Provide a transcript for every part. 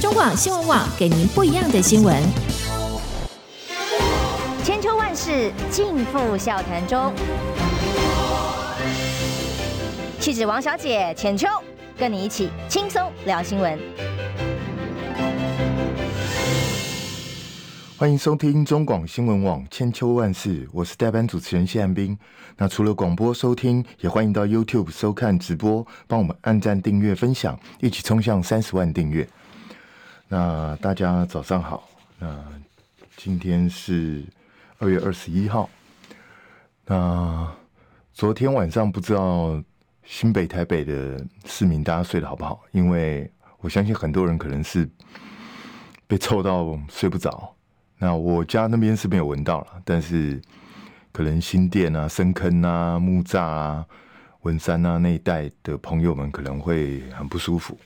中广新闻网给您不一样的新闻。千秋万世尽付笑谈中。气质王小姐浅秋，跟你一起轻松聊新闻。欢迎收听中广新闻网千秋万世，我是代班主持人谢汉斌。那除了广播收听，也欢迎到 YouTube 收看直播，帮我们按赞、订阅、分享，一起冲向三十万订阅。那大家早上好，那今天是二月二十一号。那昨天晚上不知道新北、台北的市民大家睡得好不好？因为我相信很多人可能是被臭到睡不着。那我家那边是没有闻到了，但是可能新店啊、深坑啊、木栅啊、文山啊那一带的朋友们可能会很不舒服。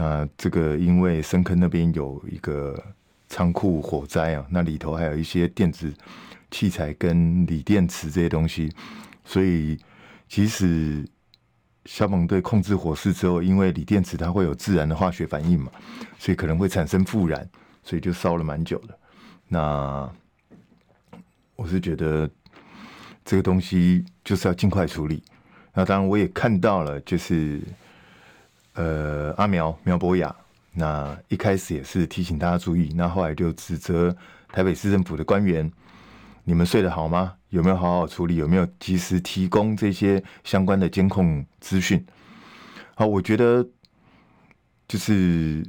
那这个因为深坑那边有一个仓库火灾啊，那里头还有一些电子器材跟锂电池这些东西，所以即使消防队控制火势之后，因为锂电池它会有自然的化学反应嘛，所以可能会产生复燃，所以就烧了蛮久的。那我是觉得这个东西就是要尽快处理。那当然我也看到了，就是呃阿苗苗博雅，那一开始也是提醒大家注意，那后来就指责台北市政府的官员，你们睡得好吗？有没有好好处理？有没有及时提供这些相关的监控资讯？好，我觉得就是。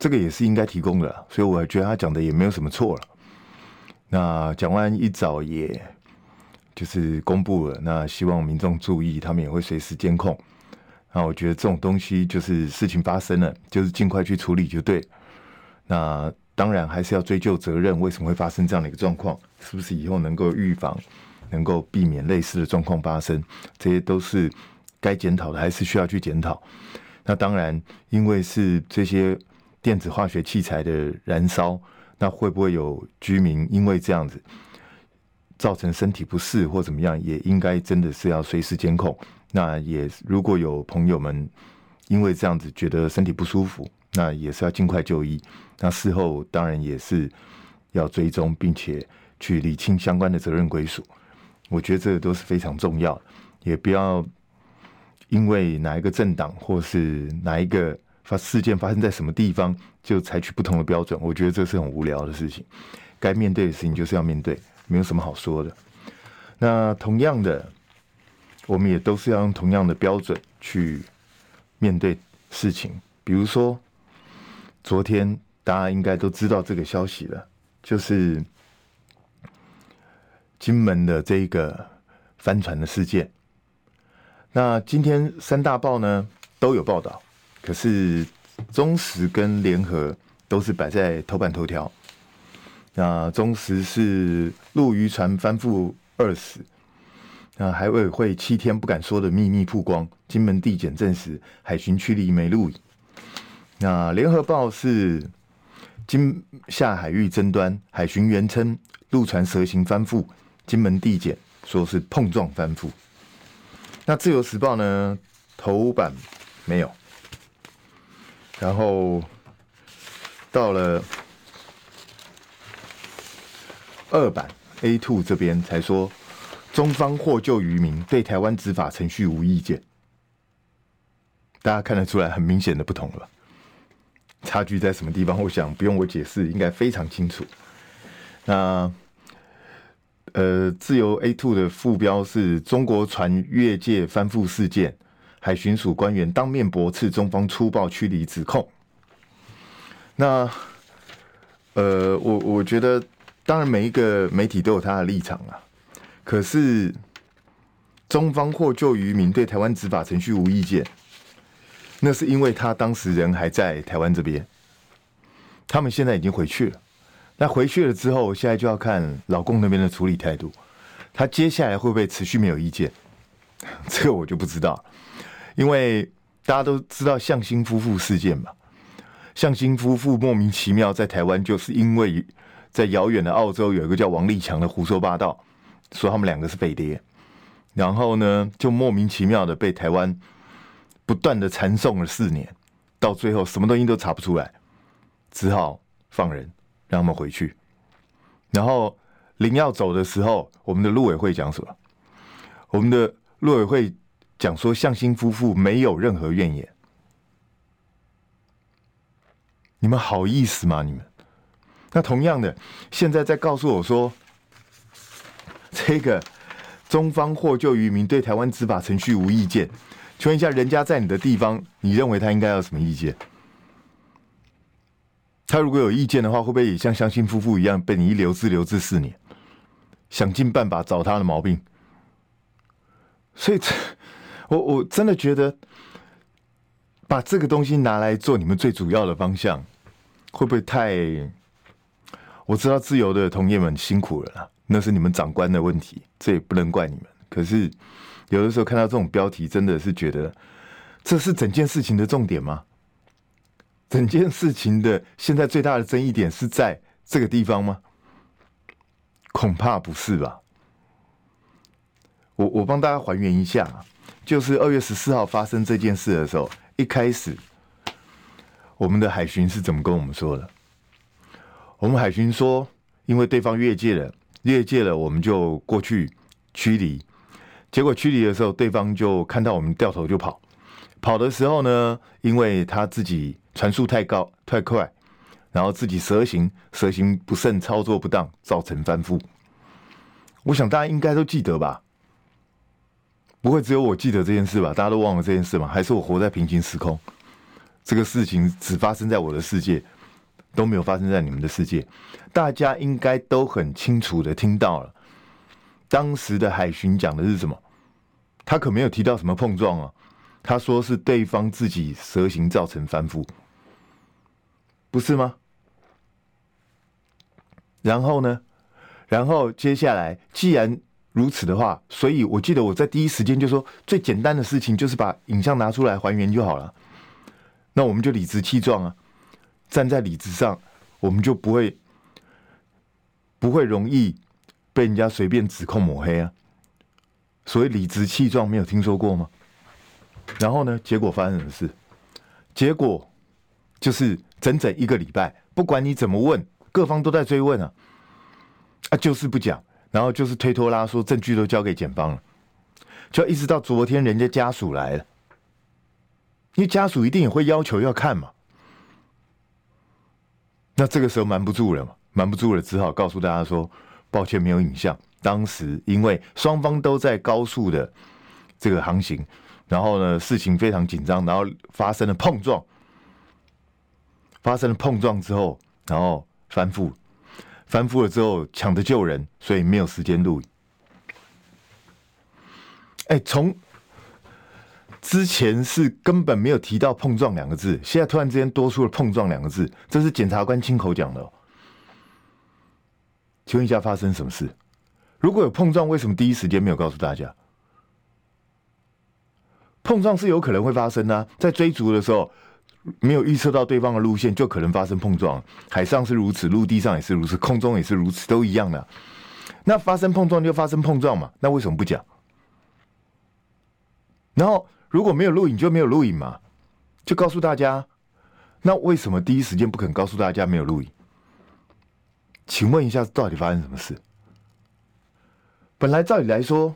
这个也是应该提供的，所以我觉得他讲的也没有什么错了。那蒋万一早也就是公布了，那希望民众注意，他们也会随时监控。那我觉得这种东西就是事情发生了，就是尽快去处理就对。那当然还是要追究责任，为什么会发生这样的一个状况？是不是以后能够预防，能够避免类似的状况发生？这些都是该检讨的，还是需要去检讨。那当然，因为是这些。电子化学器材的燃烧，那会不会有居民因为这样子造成身体不适或怎么样？也应该真的是要随时监控。那也如果有朋友们因为这样子觉得身体不舒服，那也是要尽快就医。那事后当然也是要追踪，并且去理清相关的责任归属。我觉得这个都是非常重要，也不要因为哪一个政党或是哪一个。发事件发生在什么地方，就采取不同的标准。我觉得这是很无聊的事情。该面对的事情就是要面对，没有什么好说的。那同样的，我们也都是要用同样的标准去面对事情。比如说，昨天大家应该都知道这个消息了，就是金门的这个帆船的事件。那今天三大报呢都有报道。可是，中时跟联合都是摆在头版头条。那中时是陆渔船翻覆二死，那海委会七天不敢说的秘密曝光，金门地检证实海巡驱离没录影。那联合报是金下海域争端，海巡员称陆船蛇形翻覆，金门地检说是碰撞翻覆。那自由时报呢？头版没有。然后到了二版 A two 这边才说，中方获救渔民对台湾执法程序无意见。大家看得出来很明显的不同了，差距在什么地方？我想不用我解释，应该非常清楚。那呃，自由 A two 的副标是中国船越界翻覆事件。海巡署官员当面驳斥中方粗暴驱离指控。那，呃，我我觉得，当然每一个媒体都有他的立场啊。可是，中方获救渔民对台湾执法程序无意见，那是因为他当时人还在台湾这边。他们现在已经回去了。那回去了之后，现在就要看老共那边的处理态度。他接下来会不会持续没有意见？这个我就不知道。因为大家都知道向心夫妇事件嘛，向心夫妇莫名其妙在台湾，就是因为在遥远的澳洲有一个叫王立强的胡说八道，说他们两个是飞碟，然后呢就莫名其妙的被台湾不断的缠讼了四年，到最后什么东西都查不出来，只好放人让他们回去。然后临要走的时候，我们的陆委会讲什么？我们的陆委会讲说，向心夫妇没有任何怨言。你们好意思吗？你们？那同样的，现在在告诉我说，这个中方获救渔民对台湾执法程序无意见。请问一下，人家在你的地方，你认为他应该有什么意见？他如果有意见的话，会不会也像相信夫妇一样，被你一留置留置四年，想尽办法找他的毛病？所以，我我真的觉得，把这个东西拿来做你们最主要的方向，会不会太？我知道自由的同业们辛苦了啦，那是你们长官的问题，这也不能怪你们。可是有的时候看到这种标题，真的是觉得这是整件事情的重点吗？整件事情的现在最大的争议点是在这个地方吗？恐怕不是吧。我我帮大家还原一下，就是二月十四号发生这件事的时候，一开始我们的海巡是怎么跟我们说的？我们海巡说，因为对方越界了，越界了，我们就过去驱离。结果驱离的时候，对方就看到我们掉头就跑。跑的时候呢，因为他自己船速太高太快，然后自己蛇行蛇行不慎，操作不当，造成翻覆。我想大家应该都记得吧？不会只有我记得这件事吧？大家都忘了这件事吗？还是我活在平行时空？这个事情只发生在我的世界。都没有发生在你们的世界，大家应该都很清楚的听到了。当时的海巡讲的是什么？他可没有提到什么碰撞啊，他说是对方自己蛇形造成翻覆，不是吗？然后呢？然后接下来，既然如此的话，所以我记得我在第一时间就说，最简单的事情就是把影像拿出来还原就好了。那我们就理直气壮啊。站在理智上，我们就不会不会容易被人家随便指控抹黑啊。所谓理直气壮，没有听说过吗？然后呢，结果发生什么事？结果就是整整一个礼拜，不管你怎么问，各方都在追问啊，啊，就是不讲，然后就是推脱拉，说证据都交给检方了，就一直到昨天，人家家属来了，因为家属一定也会要求要看嘛。那这个时候瞒不住了嘛，瞒不住了，只好告诉大家说，抱歉，没有影像。当时因为双方都在高速的这个航行，然后呢，事情非常紧张，然后发生了碰撞，发生了碰撞之后，然后翻覆，翻覆了之后抢着救人，所以没有时间录影。哎，从。之前是根本没有提到碰撞两个字，现在突然之间多出了碰撞两个字，这是检察官亲口讲的。请问一下，发生什么事？如果有碰撞，为什么第一时间没有告诉大家？碰撞是有可能会发生的，在追逐的时候没有预测到对方的路线，就可能发生碰撞。海上是如此，陆地上也是如此，空中也是如此，都一样的。那发生碰撞就发生碰撞嘛，那为什么不讲？然后。如果没有录影，就没有录影嘛，就告诉大家。那为什么第一时间不肯告诉大家没有录影？请问一下，到底发生什么事？本来照理来说，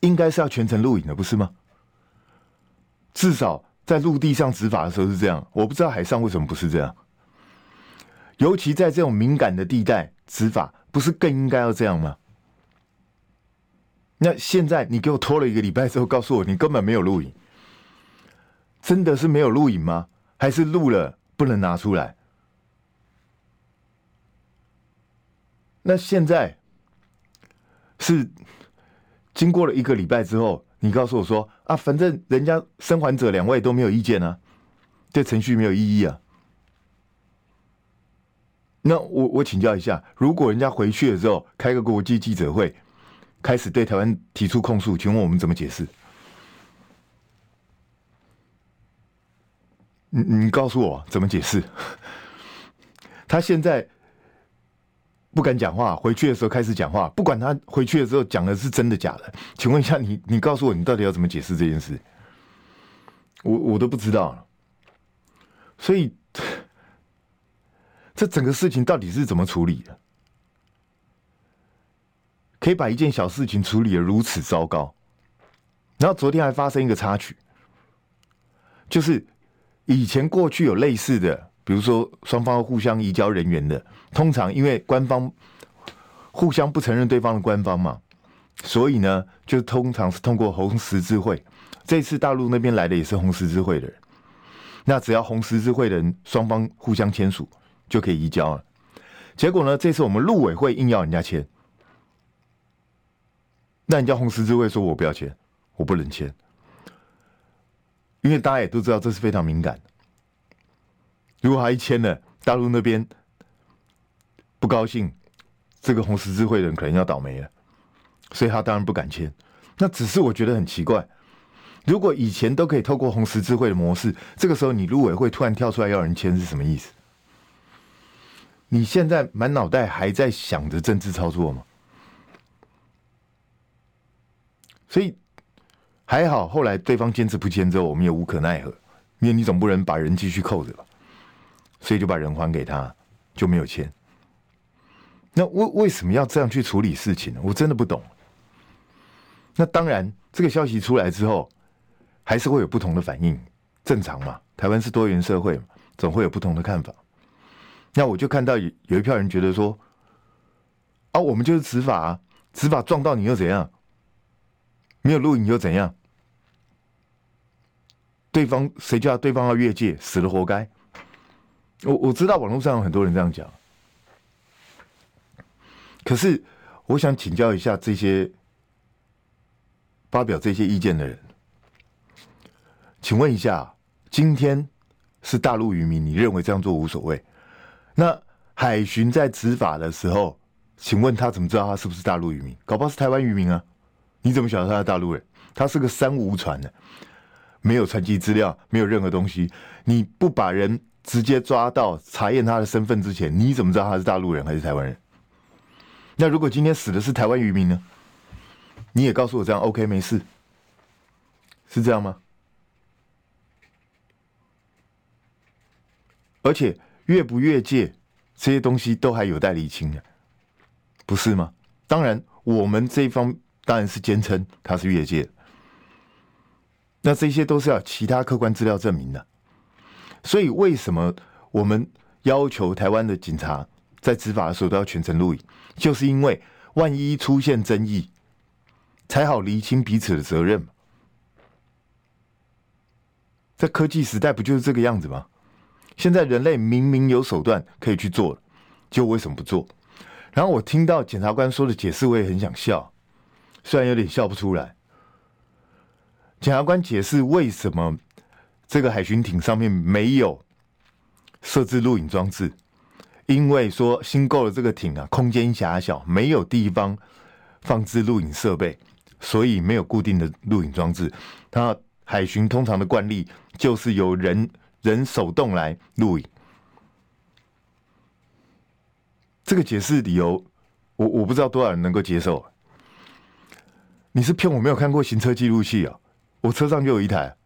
应该是要全程录影的，不是吗？至少在陆地上执法的时候是这样，我不知道海上为什么不是这样。尤其在这种敏感的地带执法，不是更应该要这样吗？那现在你给我拖了一个礼拜之后，告诉我你根本没有录影，真的是没有录影吗？还是录了不能拿出来？那现在是经过了一个礼拜之后，你告诉我说啊，反正人家生还者两位都没有意见啊，这程序没有意义啊。那我我请教一下，如果人家回去了之后开个国际记者会？开始对台湾提出控诉，请问我们怎么解释？你你告诉我怎么解释？他现在不敢讲话，回去的时候开始讲话，不管他回去的时候讲的是真的假的，请问一下你，你告诉我你到底要怎么解释这件事？我我都不知道，所以这整个事情到底是怎么处理的？可以把一件小事情处理的如此糟糕？然后昨天还发生一个插曲，就是以前过去有类似的，比如说双方互相移交人员的，通常因为官方互相不承认对方的官方嘛，所以呢，就通常是通过红十字会。这次大陆那边来的也是红十字会的人，那只要红十字会的人双方互相签署，就可以移交了。结果呢，这次我们陆委会硬要人家签。那人家红十字会说：“我不要签，我不能签，因为大家也都知道这是非常敏感。如果他一签了，大陆那边不高兴，这个红十字会的人可能要倒霉了，所以他当然不敢签。那只是我觉得很奇怪，如果以前都可以透过红十字会的模式，这个时候你陆委会突然跳出来要人签是什么意思？你现在满脑袋还在想着政治操作吗？”所以还好，后来对方坚持不签之后，我们也无可奈何，因为你总不能把人继续扣着吧，所以就把人还给他，就没有签。那为为什么要这样去处理事情呢？我真的不懂。那当然，这个消息出来之后，还是会有不同的反应，正常嘛。台湾是多元社会嘛，总会有不同的看法。那我就看到有有一票人觉得说，啊，我们就是执法啊，执法撞到你又怎样？没有录影又怎样？对方谁叫对方要越界，死了活该。我我知道网络上有很多人这样讲，可是我想请教一下这些发表这些意见的人，请问一下，今天是大陆渔民，你认为这样做无所谓？那海巡在执法的时候，请问他怎么知道他是不是大陆渔民？搞不好是台湾渔民啊？你怎么晓得他是大陆人？他是个三无船的，没有船籍资料，没有任何东西。你不把人直接抓到查验他的身份之前，你怎么知道他是大陆人还是台湾人？那如果今天死的是台湾渔民呢？你也告诉我这样 OK 没事，是这样吗？而且越不越界，这些东西都还有待厘清的，不是吗？当然，我们这一方。当然是坚称他是越界，那这些都是要其他客观资料证明的。所以为什么我们要求台湾的警察在执法的时候都要全程录影？就是因为万一出现争议，才好厘清彼此的责任。在科技时代不就是这个样子吗？现在人类明明有手段可以去做，就为什么不做？然后我听到检察官说的解释，我也很想笑。虽然有点笑不出来，检察官解释为什么这个海巡艇上面没有设置录影装置，因为说新购的这个艇啊，空间狭小，没有地方放置录影设备，所以没有固定的录影装置。他海巡通常的惯例就是由人人手动来录影。这个解释理由，我我不知道多少人能够接受。你是骗我没有看过行车记录器啊？我车上就有一台，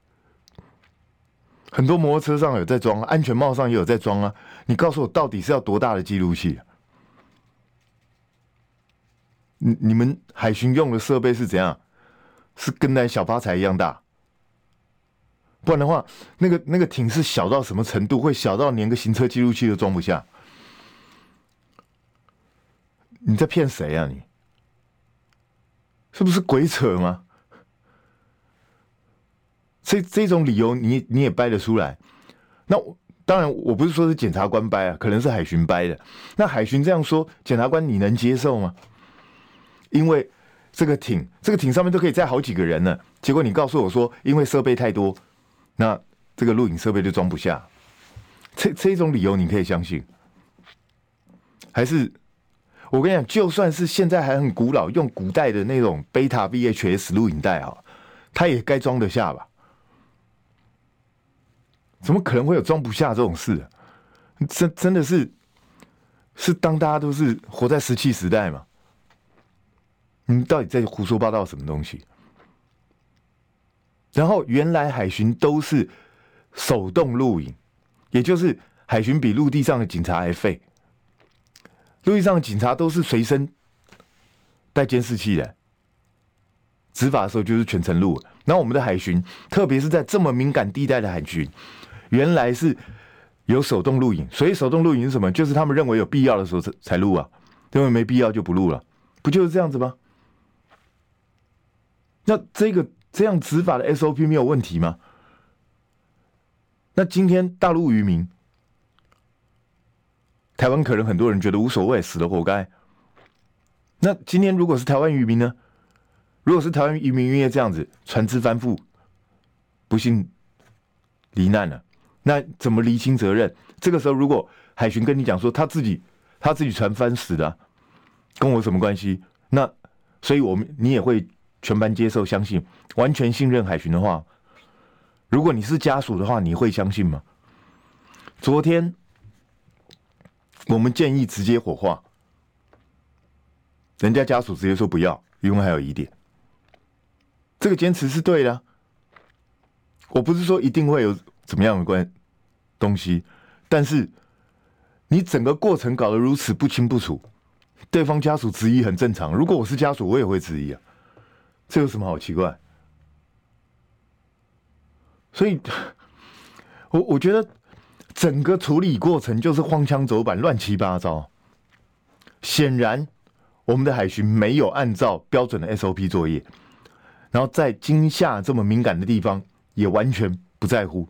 很多摩托车上有在装，安全帽上也有在装啊。你告诉我，到底是要多大的记录器？你你们海巡用的设备是怎样？是跟那小发财一样大？不然的话，那个那个艇是小到什么程度？会小到连个行车记录器都装不下？你在骗谁啊你？是不是鬼扯吗？这这种理由你你也掰得出来？那当然，我不是说是检察官掰啊，可能是海巡掰的。那海巡这样说，检察官你能接受吗？因为这个艇，这个艇上面都可以载好几个人呢。结果你告诉我说，因为设备太多，那这个录影设备就装不下。这这种理由你可以相信？还是？我跟你讲，就算是现在还很古老，用古代的那种贝塔 VHS 录影带哈，它也该装得下吧？怎么可能会有装不下这种事？真真的是是当大家都是活在石器时代吗？你到底在胡说八道什么东西？然后原来海巡都是手动录影，也就是海巡比陆地上的警察还废。陆地上的警察都是随身带监视器的，执法的时候就是全程录。那我们的海巡，特别是在这么敏感地带的海巡，原来是有手动录影。所以手动录影是什么？就是他们认为有必要的时候才才录啊，认为没必要就不录了，不就是这样子吗？那这个这样执法的 SOP 没有问题吗？那今天大陆渔民，台湾可能很多人觉得无所谓，死了活该。那今天如果是台湾渔民呢？如果是台湾渔民因为这样子船只翻覆，不幸罹难了，那怎么厘清责任？这个时候如果海巡跟你讲说他自己他自己船翻死的，跟我什么关系？那所以我们你也会。全盘接受、相信、完全信任海巡的话，如果你是家属的话，你会相信吗？昨天我们建议直接火化，人家家属直接说不要，因为还有疑点。这个坚持是对的，我不是说一定会有怎么样的关东西，但是你整个过程搞得如此不清不楚，对方家属质疑很正常。如果我是家属，我也会质疑啊。这有什么好奇怪？所以，我我觉得整个处理过程就是荒腔走板、乱七八糟。显然，我们的海巡没有按照标准的 SOP 作业，然后在惊吓这么敏感的地方也完全不在乎。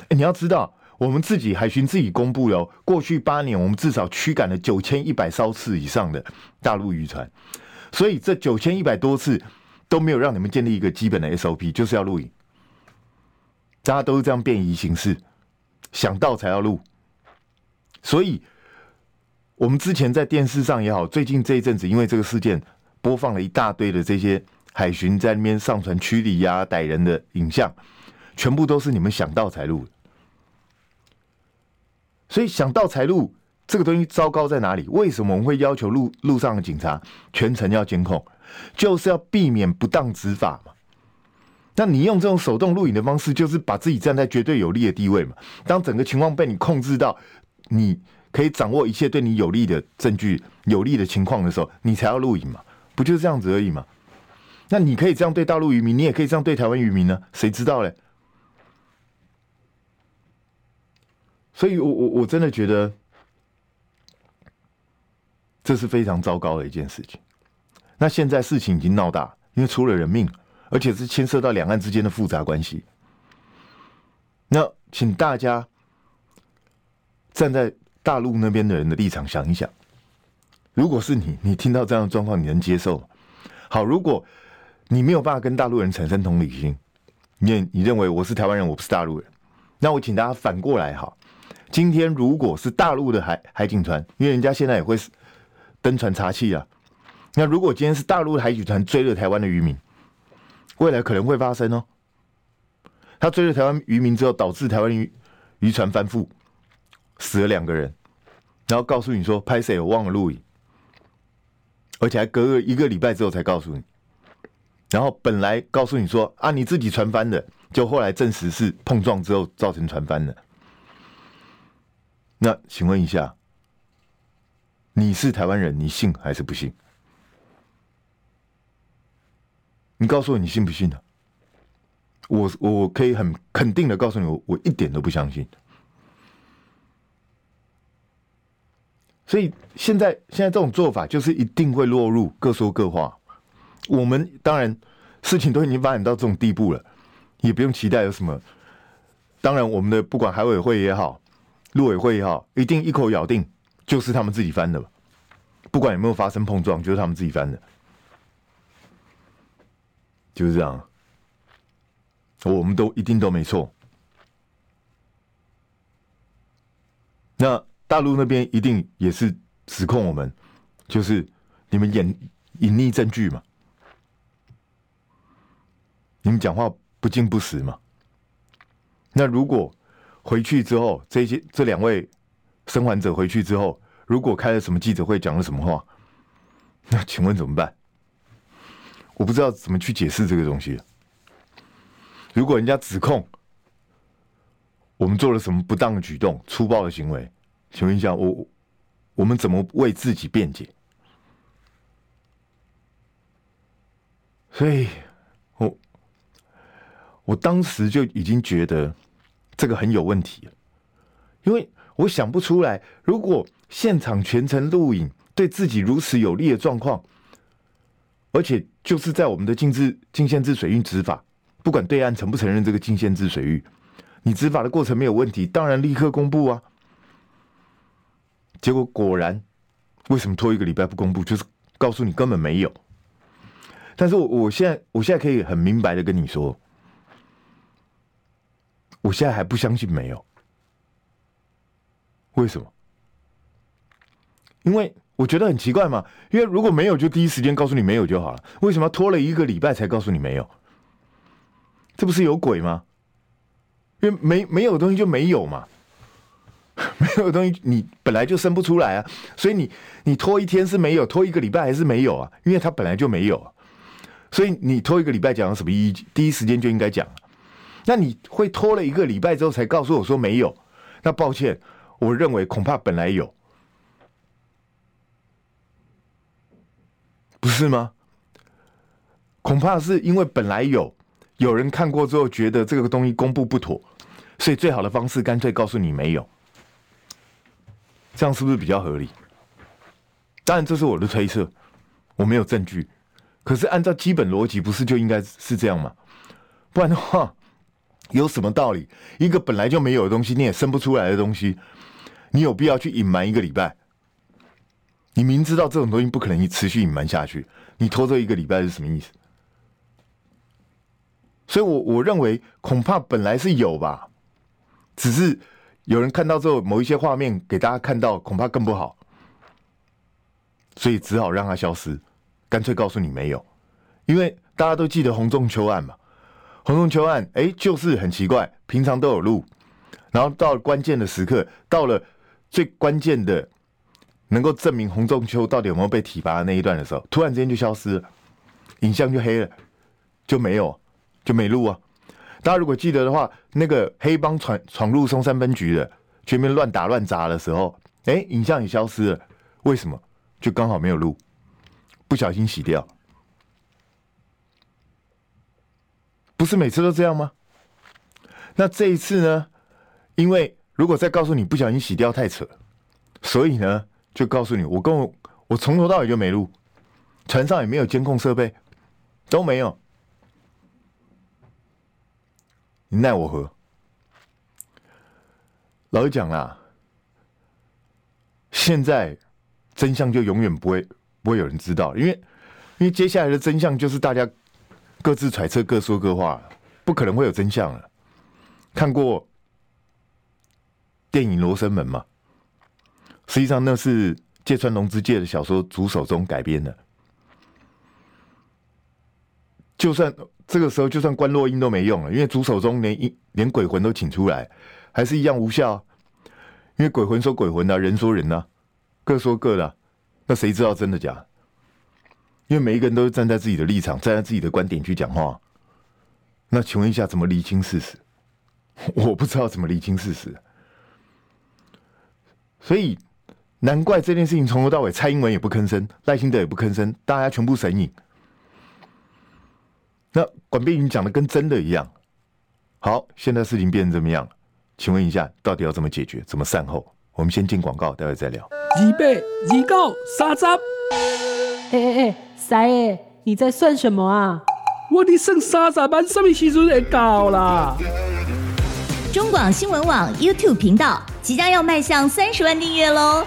哎，你要知道，我们自己海巡自己公布了，过去八年我们至少驱赶了九千一百艘次以上的大陆渔船，所以这九千一百多次。都没有让你们建立一个基本的 SOP，就是要录影。大家都是这样便宜行事，想到才要录。所以，我们之前在电视上也好，最近这一阵子因为这个事件播放了一大堆的这些海巡在那边上船驱离呀、逮人的影像，全部都是你们想到才录。所以想到才录这个东西糟糕在哪里？为什么我们会要求路路上的警察全程要监控？就是要避免不当执法嘛。那你用这种手动录影的方式，就是把自己站在绝对有利的地位嘛。当整个情况被你控制到，你可以掌握一切对你有利的证据、有利的情况的时候，你才要录影嘛。不就是这样子而已嘛？那你可以这样对大陆渔民，你也可以这样对台湾渔民呢？谁知道嘞？所以我我我真的觉得，这是非常糟糕的一件事情。那现在事情已经闹大，因为出了人命，而且是牵涉到两岸之间的复杂关系。那请大家站在大陆那边的人的立场想一想，如果是你，你听到这样的状况，你能接受吗？好，如果你没有办法跟大陆人产生同理心，你你认为我是台湾人，我不是大陆人，那我请大家反过来哈，今天如果是大陆的海海警船，因为人家现在也会登船查气啊。那如果今天是大陆海警船追了台湾的渔民，未来可能会发生哦。他追了台湾渔民之后，导致台湾渔渔船翻覆，死了两个人，然后告诉你说拍谢，我忘了录影，而且还隔了一个礼拜之后才告诉你。然后本来告诉你说啊，你自己船翻的，就后来证实是碰撞之后造成船翻的。那请问一下，你是台湾人，你信还是不信？你告诉我你信不信呢？我我可以很肯定的告诉你，我我一点都不相信。所以现在现在这种做法就是一定会落入各说各话。我们当然事情都已经发展到这种地步了，也不用期待有什么。当然，我们的不管海委会也好，陆委会也好，一定一口咬定就是他们自己翻的。不管有没有发生碰撞，就是他们自己翻的。就是这样，我们都一定都没错。那大陆那边一定也是指控我们，就是你们隐隐匿证据嘛，你们讲话不尽不实嘛。那如果回去之后，这些这两位生还者回去之后，如果开了什么记者会，讲了什么话，那请问怎么办？我不知道怎么去解释这个东西。如果人家指控我们做了什么不当的举动、粗暴的行为？请问一下，我我们怎么为自己辩解？所以，我我当时就已经觉得这个很有问题了，因为我想不出来，如果现场全程录影，对自己如此有利的状况，而且就是在我们的禁制禁限制水域执法，不管对岸承不承认这个禁限制水域。你执法的过程没有问题，当然立刻公布啊。结果果然，为什么拖一个礼拜不公布？就是告诉你根本没有。但是我我现在我现在可以很明白的跟你说，我现在还不相信没有。为什么？因为我觉得很奇怪嘛。因为如果没有，就第一时间告诉你没有就好了。为什么拖了一个礼拜才告诉你没有？这不是有鬼吗？因为没没有东西就没有嘛，没有东西你本来就生不出来啊，所以你你拖一天是没有，拖一个礼拜还是没有啊，因为它本来就没有，所以你拖一个礼拜讲什么意义？第一时间就应该讲。那你会拖了一个礼拜之后才告诉我说没有？那抱歉，我认为恐怕本来有，不是吗？恐怕是因为本来有。有人看过之后觉得这个东西公布不妥，所以最好的方式干脆告诉你没有，这样是不是比较合理？当然这是我的推测，我没有证据。可是按照基本逻辑，不是就应该是这样吗？不然的话，有什么道理？一个本来就没有的东西，你也生不出来的东西，你有必要去隐瞒一个礼拜？你明知道这种东西不可能持续隐瞒下去，你拖这一个礼拜是什么意思？所以我，我认为恐怕本来是有吧，只是有人看到之后，某一些画面给大家看到，恐怕更不好，所以只好让它消失，干脆告诉你没有，因为大家都记得洪仲秋案嘛，洪仲秋案，哎，就是很奇怪，平常都有录，然后到关键的时刻，到了最关键的，能够证明洪仲丘到底有没有被提拔的那一段的时候，突然之间就消失了，影像就黑了，就没有。就没录啊！大家如果记得的话，那个黑帮闯闯入松山分局的，全面乱打乱砸的时候，哎，影像也消失了。为什么？就刚好没有录，不小心洗掉。不是每次都这样吗？那这一次呢？因为如果再告诉你不小心洗掉太扯，所以呢，就告诉你，我跟我我从头到尾就没录，船上也没有监控设备，都没有。你奈我何？老实讲啦，现在真相就永远不会不会有人知道，因为因为接下来的真相就是大家各自揣测、各说各话，不可能会有真相了。看过电影《罗生门》吗？实际上那是芥川龙之介的小说《竹手中》改编的，就算。这个时候就算关落音都没用了，因为竹手中连一连鬼魂都请出来，还是一样无效。因为鬼魂说鬼魂的，人说人呢，各说各的，那谁知道真的假？因为每一个人都是站在自己的立场，站在自己的观点去讲话。那请问一下，怎么厘清事实？我不知道怎么厘清事实。所以难怪这件事情从头到尾，蔡英文也不吭声，赖清德也不吭声，大家全部神隐。那管碧云讲的跟真的一样。好，现在事情变成怎么样？请问一下，到底要怎么解决？怎么善后？我们先进广告，待会再聊。二百二九三十。哎哎哎，三爷，你在算什么啊？我的剩三十万，什么时阵会到啦？中广新闻网 YouTube 频道即将要迈向三十万订阅喽！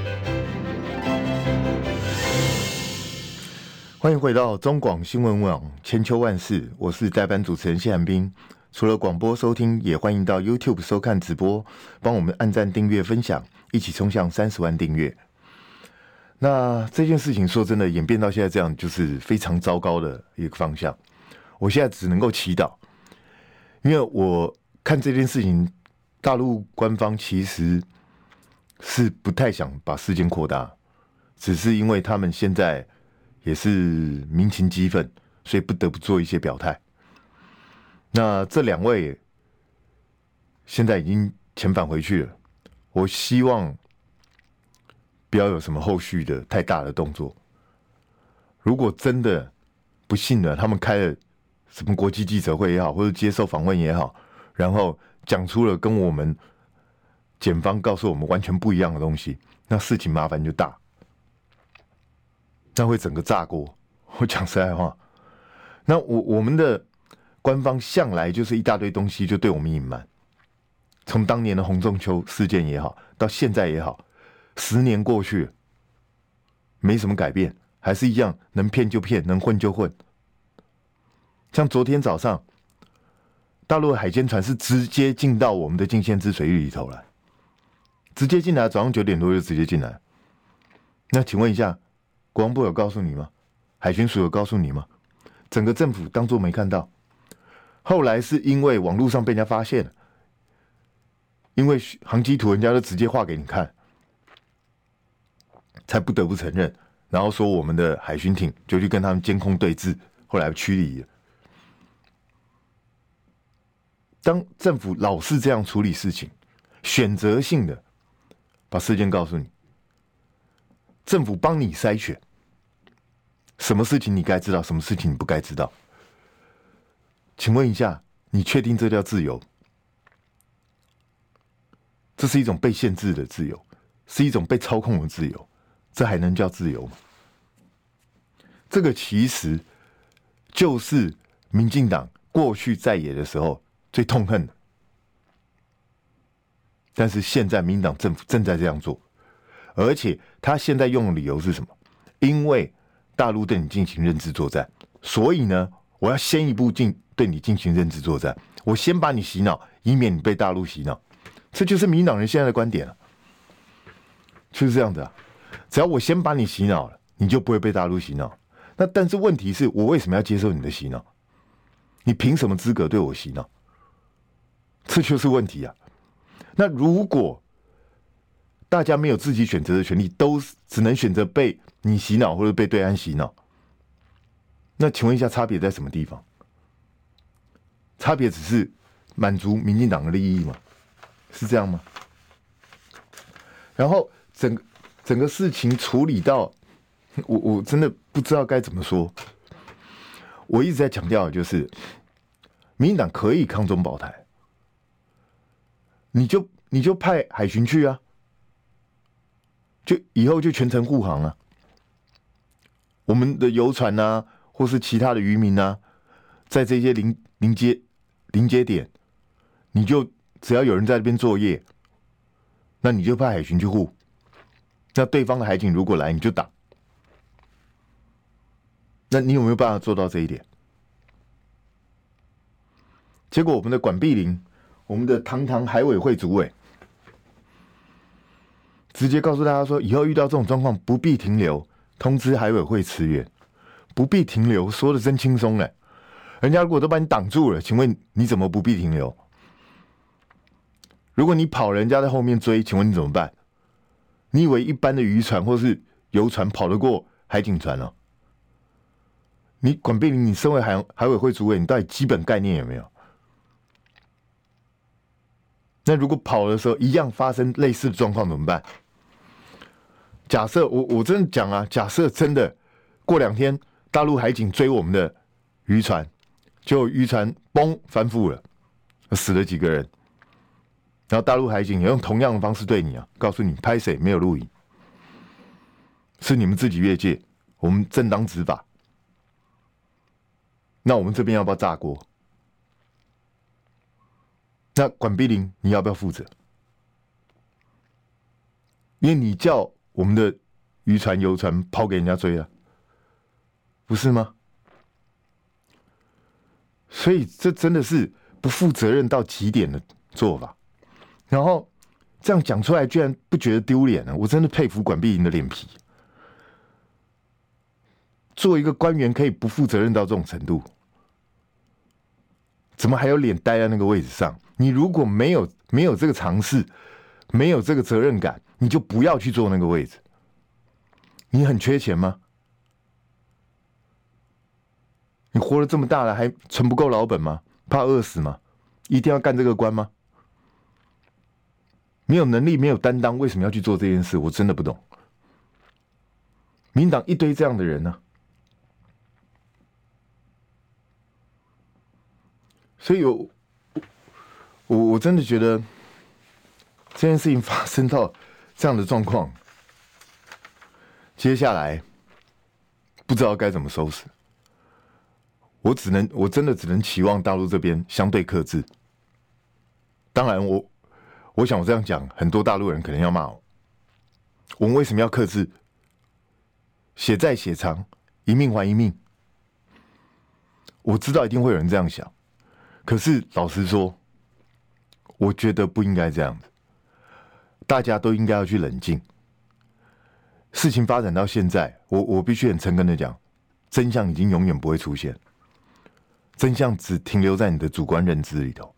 欢迎回到中广新闻网千秋万世，我是代班主持人谢寒冰。除了广播收听，也欢迎到 YouTube 收看直播，帮我们按赞、订阅、分享，一起冲向三十万订阅。那这件事情说真的，演变到现在这样，就是非常糟糕的一个方向。我现在只能够祈祷，因为我看这件事情，大陆官方其实是不太想把事件扩大，只是因为他们现在也是民情激愤，所以不得不做一些表态。那这两位现在已经遣返回去了，我希望不要有什么后续的太大的动作。如果真的不幸的，他们开了什么国际记者会也好，或者接受访问也好，然后讲出了跟我们检方告诉我们完全不一样的东西，那事情麻烦就大，那会整个炸锅。我讲实在话，那我我们的。官方向来就是一大堆东西就对我们隐瞒，从当年的洪仲秋事件也好，到现在也好，十年过去，没什么改变，还是一样能骗就骗，能混就混。像昨天早上，大陆海监船是直接进到我们的净仙支水域里头来，直接进来，早上九点多就直接进来。那请问一下，国防部有告诉你吗？海巡署有告诉你吗？整个政府当作没看到。后来是因为网络上被人家发现了，因为航机图人家都直接画给你看，才不得不承认，然后说我们的海巡艇就去跟他们监控对峙，后来驱离了。当政府老是这样处理事情，选择性的把事件告诉你，政府帮你筛选，什么事情你该知道，什么事情你不该知道。请问一下，你确定这叫自由？这是一种被限制的自由，是一种被操控的自由，这还能叫自由吗？这个其实就是民进党过去在野的时候最痛恨的，但是现在民党政府正在这样做，而且他现在用的理由是什么？因为大陆对你进行认知作战，所以呢，我要先一步进。对你进行认知作战，我先把你洗脑，以免你被大陆洗脑。这就是民党人现在的观点了，就是这样子啊。只要我先把你洗脑了，你就不会被大陆洗脑。那但是问题是我为什么要接受你的洗脑？你凭什么资格对我洗脑？这就是问题啊。那如果大家没有自己选择的权利，都只能选择被你洗脑或者被对岸洗脑，那请问一下，差别在什么地方？差别只是满足民进党的利益吗？是这样吗？然后整整个事情处理到，我我真的不知道该怎么说。我一直在强调，就是民进党可以抗中保台，你就你就派海巡去啊，就以后就全程护航啊，我们的游船啊，或是其他的渔民啊，在这些临临接。临接点，你就只要有人在那边作业，那你就派海巡去护。那对方的海警如果来，你就挡。那你有没有办法做到这一点？结果我们的管碧玲，我们的堂堂海委会主委，直接告诉大家说，以后遇到这种状况不必停留，通知海委会驰援，不必停留，说的真轻松嘞。人家如果都把你挡住了，请问你怎么不必停留？如果你跑，人家在后面追，请问你怎么办？你以为一般的渔船或是游船跑得过海警船哦？你管碧玲，你身为海海委会主委，你到底基本概念有没有？那如果跑的时候一样发生类似的状况怎么办？假设我我真的讲啊，假设真的过两天大陆海警追我们的渔船。就渔船崩翻覆了，死了几个人，然后大陆海警也用同样的方式对你啊，告诉你拍谁没有录影，是你们自己越界，我们正当执法。那我们这边要不要炸锅？那管碧玲你要不要负责？因为你叫我们的渔船、游船抛给人家追了，不是吗？所以这真的是不负责任到极点的做法，然后这样讲出来居然不觉得丢脸呢？我真的佩服管碧莹的脸皮。做一个官员可以不负责任到这种程度？怎么还有脸待在那个位置上？你如果没有没有这个尝试，没有这个责任感，你就不要去坐那个位置。你很缺钱吗？你活了这么大了，还存不够老本吗？怕饿死吗？一定要干这个官吗？没有能力、没有担当，为什么要去做这件事？我真的不懂。民党一堆这样的人呢、所以我我我真的觉得这件事情发生到这样的状况，接下来不知道该怎么收拾。我只能，我真的只能期望大陆这边相对克制。当然我，我想我这样讲，很多大陆人可能要骂我。我们为什么要克制？血债血偿，一命还一命。我知道一定会有人这样想，可是老实说，我觉得不应该这样子。大家都应该要去冷静。事情发展到现在，我我必须很诚恳的讲，真相已经永远不会出现。真相只停留在你的主观认知里头。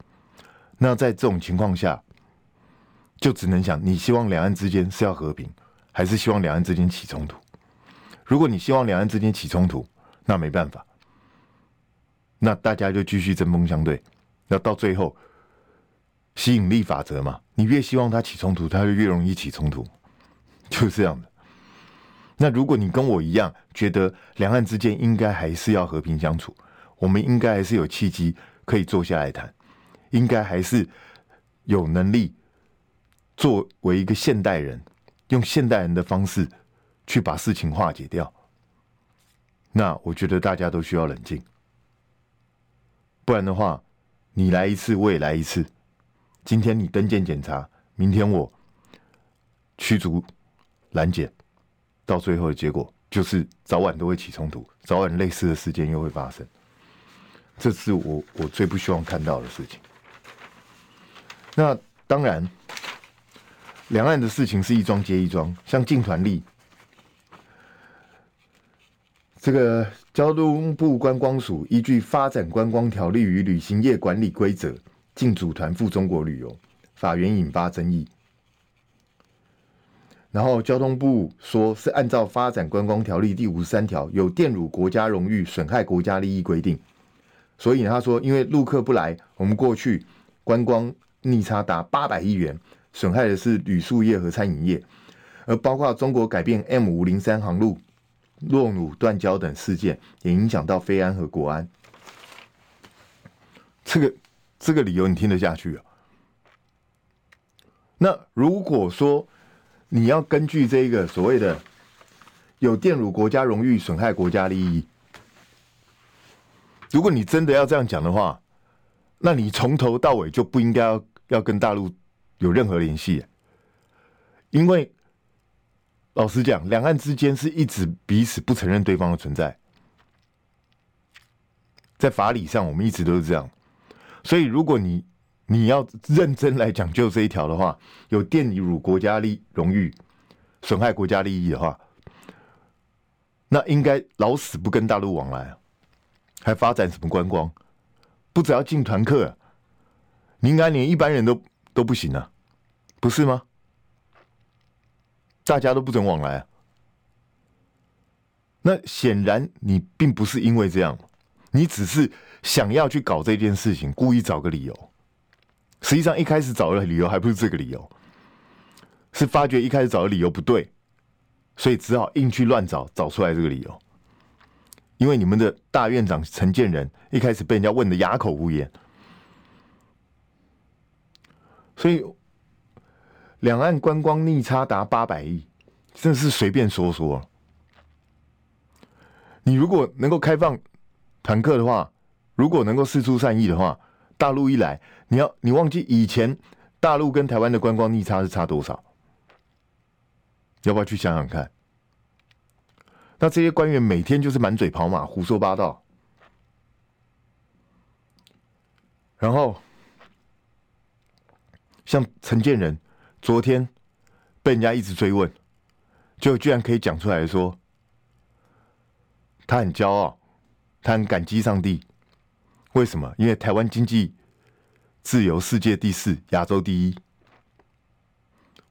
那在这种情况下，就只能想：你希望两岸之间是要和平，还是希望两岸之间起冲突？如果你希望两岸之间起冲突，那没办法，那大家就继续针锋相对。那到最后，吸引力法则嘛，你越希望他起冲突，他就越容易起冲突，就是这样的。那如果你跟我一样，觉得两岸之间应该还是要和平相处。我们应该还是有契机可以坐下来谈，应该还是有能力作为一个现代人，用现代人的方式去把事情化解掉。那我觉得大家都需要冷静，不然的话，你来一次我也来一次。今天你登舰检查，明天我驱逐拦检，到最后的结果就是早晚都会起冲突，早晚类似的事件又会发生。这是我我最不希望看到的事情。那当然，两岸的事情是一桩接一桩，像进团力，这个交通部观光署依据《发展观光条例与旅行业管理规则》进组团赴中国旅游，法源引发争议。然后交通部说是按照《发展观光条例》第五十三条，有玷辱国家荣誉、损害国家利益规定。所以他说，因为陆客不来，我们过去观光逆差达八百亿元，损害的是旅宿业和餐饮业，而包括中国改变 M 五零三航路落乳断交等事件，也影响到飞安和国安。这个这个理由你听得下去啊？那如果说你要根据这个所谓的有玷辱国家荣誉、损害国家利益。如果你真的要这样讲的话，那你从头到尾就不应该要要跟大陆有任何联系，因为老实讲，两岸之间是一直彼此不承认对方的存在，在法理上我们一直都是这样，所以如果你你要认真来讲究这一条的话，有玷辱国家利荣誉、损害国家利益的话，那应该老死不跟大陆往来。还发展什么观光？不只要进团客，你应该连一般人都都不行啊，不是吗？大家都不准往来啊。那显然你并不是因为这样，你只是想要去搞这件事情，故意找个理由。实际上一开始找的理由还不是这个理由，是发觉一开始找的理由不对，所以只好硬去乱找，找出来这个理由。因为你们的大院长陈建仁一开始被人家问的哑口无言，所以两岸观光逆差达八百亿，真的是随便说说。你如果能够开放团客的话，如果能够释出善意的话，大陆一来，你要你忘记以前大陆跟台湾的观光逆差是差多少？要不要去想想看？那这些官员每天就是满嘴跑马、胡说八道，然后像陈建仁昨天被人家一直追问，就居然可以讲出来说，他很骄傲，他很感激上帝。为什么？因为台湾经济自由，世界第四，亚洲第一。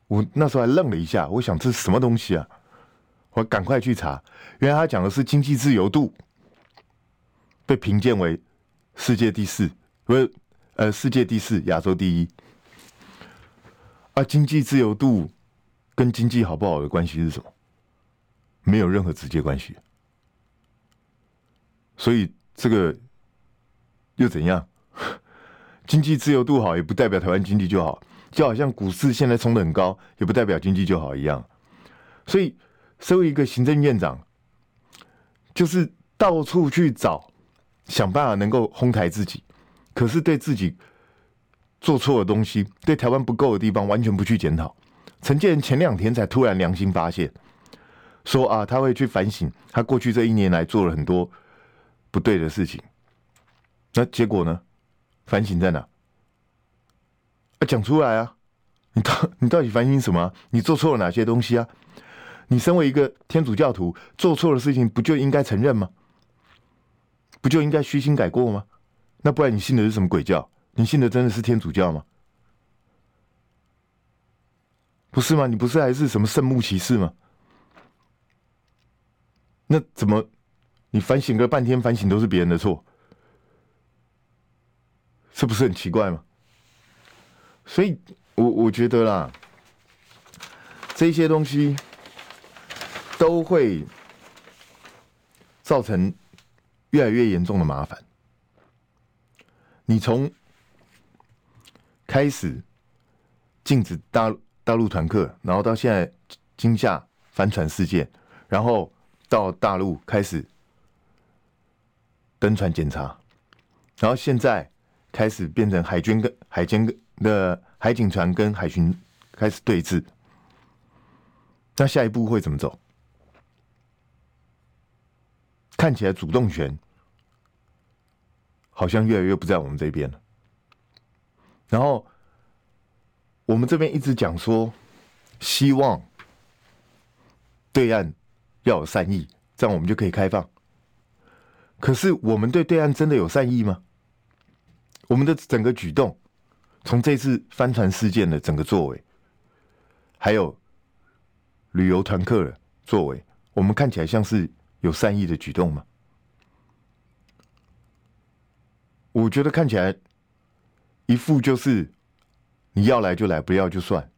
我那时候还愣了一下，我想这是什么东西啊？我赶快去查，原来他讲的是经济自由度被评鉴为世界第四，不是呃世界第四，亚洲第一。啊，经济自由度跟经济好不好的关系是什么？没有任何直接关系。所以这个。又怎样？经济自由度好，也不代表台湾经济就好。就好像股市现在冲得很高，也不代表经济就好一样。所以，身为一个行政院长，就是到处去找，想办法能够哄抬自己。可是对自己做错的东西，对台湾不够的地方，完全不去检讨。陈建前两天才突然良心发现，说啊，他会去反省，他过去这一年来做了很多不对的事情。那结果呢？反省在哪？啊，讲出来啊！你到你到底反省什么？你做错了哪些东西啊？你身为一个天主教徒，做错了事情不就应该承认吗？不就应该虚心改过吗？那不然你信的是什么鬼教？你信的真的是天主教吗？不是吗？你不是还是什么圣母骑士吗？那怎么你反省个半天，反省都是别人的错？这不是很奇怪吗？所以我我觉得啦，这些东西都会造成越来越严重的麻烦。你从开始禁止大大陆团客，然后到现在惊吓帆船事件，然后到大陆开始登船检查，然后现在。开始变成海军跟海军的海警船跟海巡开始对峙，那下一步会怎么走？看起来主动权好像越来越不在我们这边了。然后我们这边一直讲说，希望对岸要有善意，这样我们就可以开放。可是我们对对岸真的有善意吗？我们的整个举动，从这次帆船事件的整个作为，还有旅游团客的作为，我们看起来像是有善意的举动吗？我觉得看起来一副就是你要来就来，不要就算。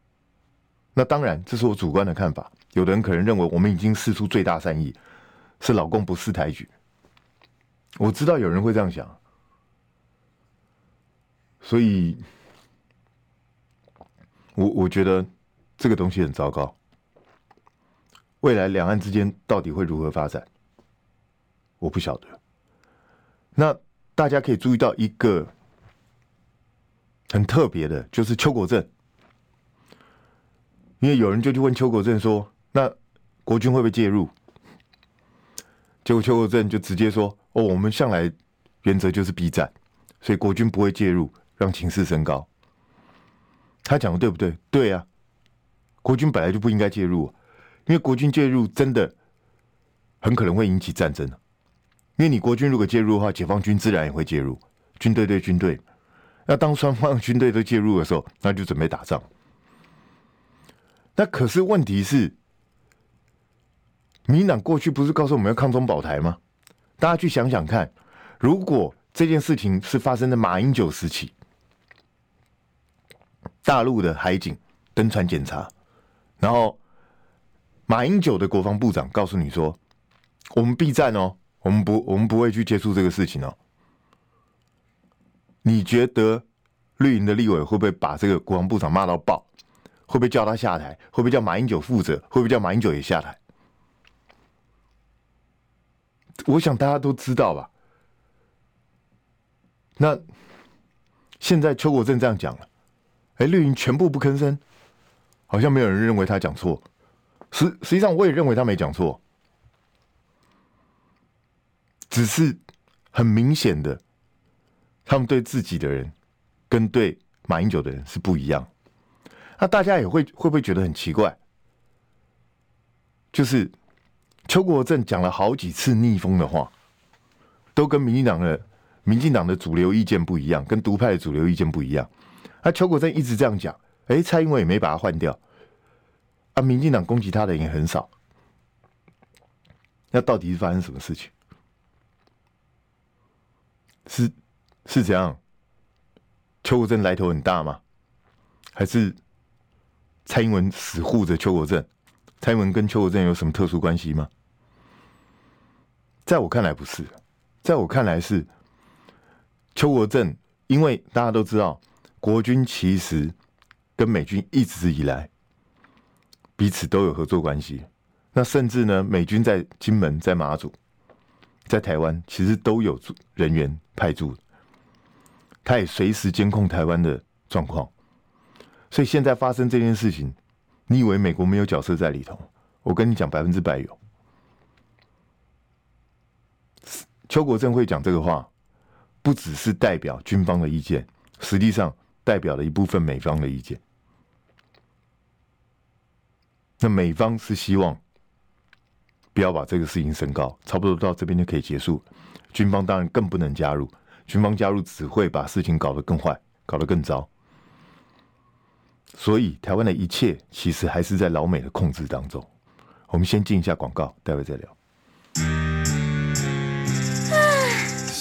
那当然，这是我主观的看法。有的人可能认为我们已经试出最大善意，是老公不识抬举。我知道有人会这样想。所以，我我觉得这个东西很糟糕。未来两岸之间到底会如何发展，我不晓得。那大家可以注意到一个很特别的，就是邱国正，因为有人就去问邱国正说：“那国军会不会介入？”结果邱国正就直接说：“哦，我们向来原则就是避战，所以国军不会介入。”让情势升高，他讲的对不对？对啊，国军本来就不应该介入，因为国军介入真的很可能会引起战争。因为你国军如果介入的话，解放军自然也会介入，军队对军队。那当双方军队都介入的时候，那就准备打仗。那可是问题是，民党过去不是告诉我们要抗中保台吗？大家去想想看，如果这件事情是发生在马英九时期。大陆的海警登船检查，然后马英九的国防部长告诉你说：“我们避战哦，我们不，我们不会去接触这个事情哦。”你觉得绿营的立委会不会把这个国防部长骂到爆？会不会叫他下台？会不会叫马英九负责？会不会叫马英九也下台？我想大家都知道吧。那现在邱国正这样讲了。哎，绿营全部不吭声，好像没有人认为他讲错。实实际上，我也认为他没讲错，只是很明显的，他们对自己的人跟对马英九的人是不一样。那大家也会会不会觉得很奇怪？就是邱国正讲了好几次逆风的话，都跟民进党的民进党的主流意见不一样，跟独派的主流意见不一样。啊邱国正一直这样讲，哎，蔡英文也没把他换掉，啊，民进党攻击他的也很少。那到底是发生什么事情？是是怎样？邱国正来头很大吗？还是蔡英文死护着邱国正？蔡英文跟邱国正有什么特殊关系吗？在我看来不是，在我看来是邱国正，因为大家都知道，国军其实跟美军一直以来彼此都有合作关系。那甚至呢，美军在金门、在马祖、在台湾，其实都有人员派驻，他也随时监控台湾的状况。所以现在发生这件事情，你以为美国没有角色在里头？我跟你讲，百分之百有。邱国正会讲这个话，不只是代表军方的意见，实际上代表了一部分美方的意见。那美方是希望。不要把这个事情升高，差不多到这边就可以结束。军方当然更不能加入，军方加入只会把事情搞得更坏，搞得更糟。所以台湾的一切其实还是在老美的控制当中。我们先进一下广告，待会再聊。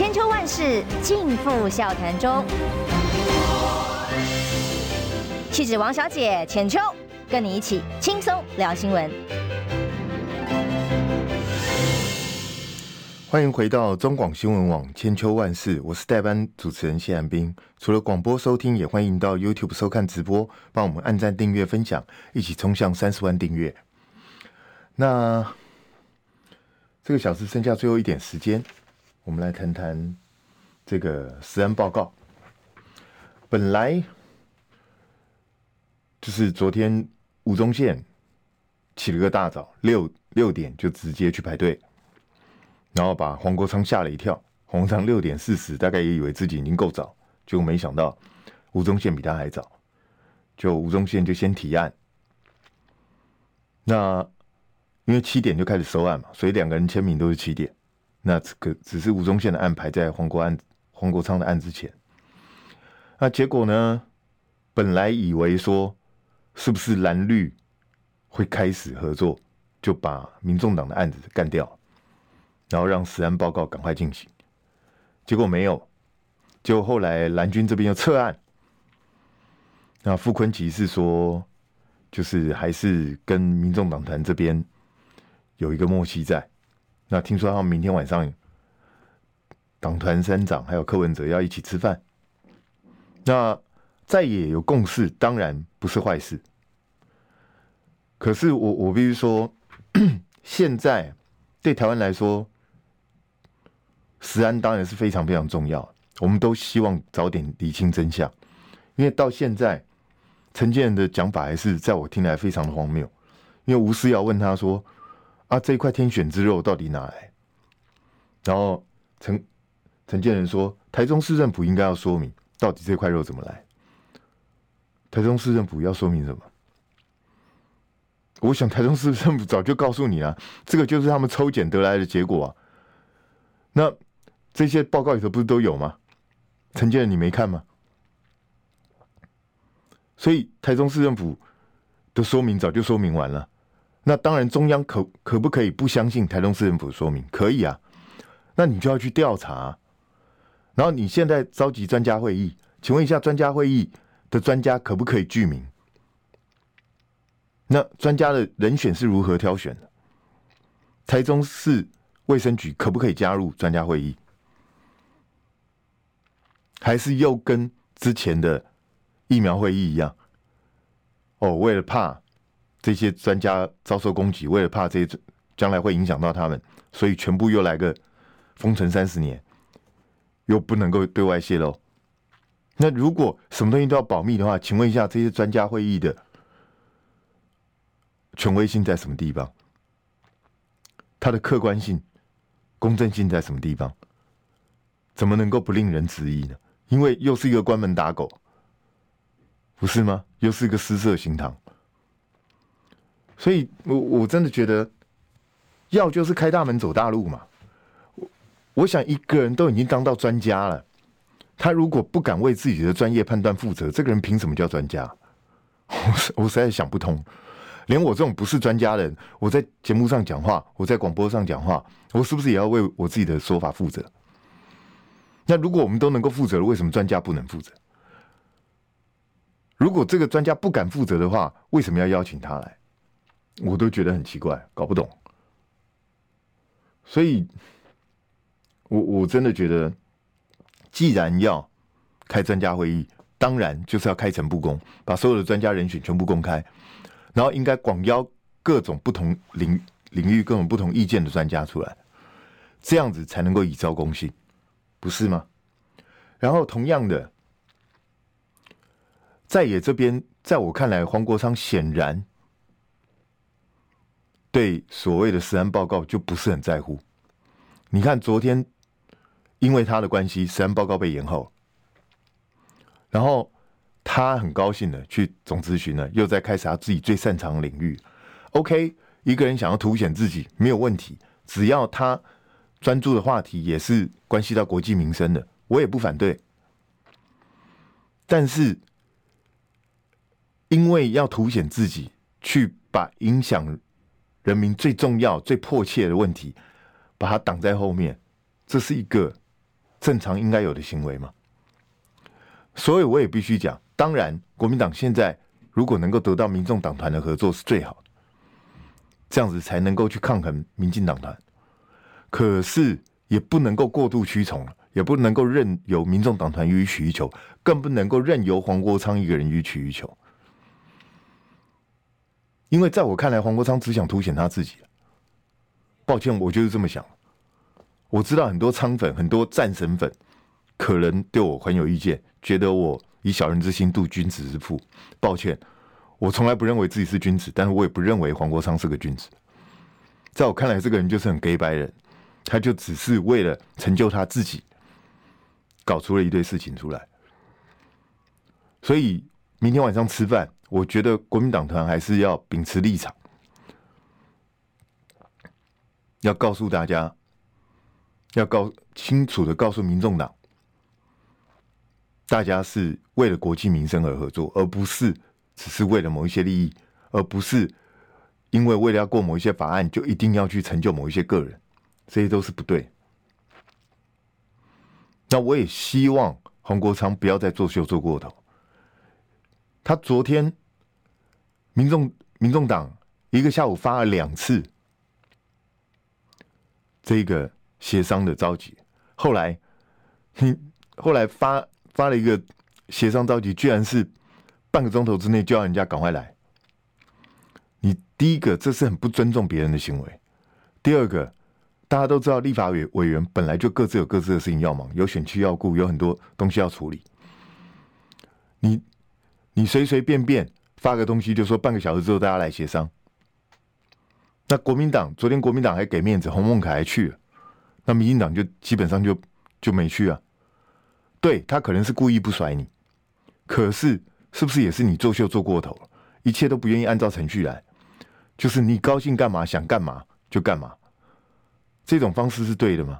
千秋万世尽付笑谈中，气质王小姐浅秋，跟你一起轻松聊新闻。欢迎回到中广新闻网千秋万世，我是代班主持人谢寒冰。除了广播收听，也欢迎到 YouTube 收看直播，帮我们按赞、订阅、分享，一起冲向三十万订阅。那这个小时剩下最后一点时间，我们来谈谈这个实案报告。本来就是昨天吴宗宪起了个大早，六六点就直接去排队。然后把黄国昌吓了一跳，黄国昌六点四十，大概也以为自己已经够早，结果没想到吴宗宪比他还早，就吴宗宪就先提案。那因为七点就开始收案嘛，所以两个人签名都是七点。那这个只是吴宗宪的案排在黄国案、黄国昌的案之前。那结果呢？本来以为说是不是蓝绿会开始合作，就把民众党的案子干掉。然后让实案报告赶快进行，结果没有，就后来蓝军这边又撤案。那傅昆萁是说，就是还是跟民众党团这边有一个默契在。那听说他们明天晚上党团三长还有柯文哲要一起吃饭。那在野有共识，当然不是坏事。可是我我必须说，现在对台湾来说。食安当然是非常非常重要，我们都希望早点理清真相，因为到现在，陈建仁的讲法还是在我听来非常的荒谬。因为吴思瑶问他说：“啊，这一块天选之肉到底哪来？”然后陈陈建仁说：“台中市政府应该要说明到底这块肉怎么来。”台中市政府要说明什么？我想台中市政府早就告诉你了，这个就是他们抽检得来的结果啊。那。这些报告里头不是都有吗？陈建仁，你没看吗？所以台中市政府的说明早就说明完了。那当然，中央可可不可以不相信台中市政府的说明？可以啊。那你就要去调查。然后你现在召集专家会议，请问一下，专家会议的专家可不可以具名？那专家的人选是如何挑选的？台中市卫生局可不可以加入专家会议？还是又跟之前的疫苗会议一样，哦，为了怕这些专家遭受攻击，为了怕这些将来会影响到他们，所以全部又来个封城三十年，又不能够对外泄露。那如果什么东西都要保密的话，请问一下，这些专家会议的权威性在什么地方？它的客观性、公正性在什么地方？怎么能够不令人质疑呢？因为又是一个关门打狗，不是吗？又是一个私设行堂。所以我我真的觉得，要就是开大门走大路嘛。我我想一个人都已经当到专家了。他如果不敢为自己的专业判断负责，这个人凭什么叫专家？我 我实在想不通。连我这种不是专家的人，我在节目上讲话，我在广播上讲话，我是不是也要为我自己的说法负责？那如果我们都能够负责了，为什么专家不能负责？如果这个专家不敢负责的话，为什么要邀请他来？我都觉得很奇怪，搞不懂。所以，我我真的觉得。既然要开专家会议，当然就是要开诚布公，把所有的专家人选全部公开，然后应该广邀各种不同领领域、各种不同意见的专家出来，这样子才能够以昭公信，不是吗？然后同样的，在野这边，在我看来，黄国昌显然对所谓的实案报告就不是很在乎。你看昨天。因为他的关系，实案报告被延后，然后他很高兴的去总咨询了，又在开始他自己最擅长的领域。OK，一个人想要凸显自己没有问题，只要他专注的话题也是关系到国计民生的，我也不反对。但是，因为要凸显自己，去把影响人民最重要、最迫切的问题，把它挡在后面，这是一个。正常应该有的行为嘛，所以我也必须讲，当然，国民党现在如果能够得到民众党团的合作是最好的，这样子才能够去抗衡民进党团。可是也不能够过度屈从了，也不能够任由民众党团予取予求，更不能够任由黄国昌一个人予取予求。因为在我看来，黄国昌只想凸显他自己。抱歉，我就是这么想。我知道很多昌粉、很多战神粉，可能对我很有意见，觉得我以小人之心度君子之腹。抱歉，我从来不认为自己是君子，但是我也不认为黄国昌是个君子。在我看来，这个人就是很 gay 白人，他就只是为了成就他自己，搞出了一堆事情出来。所以明天晚上吃饭，我觉得国民党团还是要秉持立场，要告诉大家。要告清楚的告诉民众党，大家是为了国计民生而合作，而不是只是为了某一些利益，而不是因为为了要过某一些法案就一定要去成就某一些个人，这些都是不对。那我也希望洪国昌不要再作秀做过头。他昨天，民众民众党一个下午发了两次这个。协商的召集，后来，你 后来发发了一个协商召集，居然是半个钟头之内就要人家赶快来。你第一个，这是很不尊重别人的行为；第二个，大家都知道，立法委委员本来就各自有各自的事情要忙，有选区要顾，有很多东西要处理。你你随随便便发个东西，就说半个小时之后大家来协商。那国民党昨天国民党还给面子，洪孟楷还去了。那民进党就基本上就就没去啊，对，他可能是故意不甩你，可是是不是也是你作秀做过头了？一切都不愿意按照程序来，就是你高兴干嘛想干嘛就干嘛，这种方式是对的吗？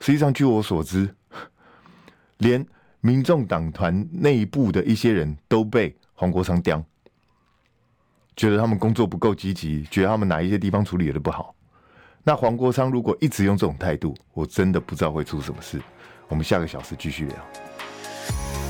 实际上，据我所知，连民众党团内部的一些人都被黄国昌刁，觉得他们工作不够积极，觉得他们哪一些地方处理的不好。那黄国昌如果一直用这种态度，我真的不知道会出什么事。我们下个小时继续聊。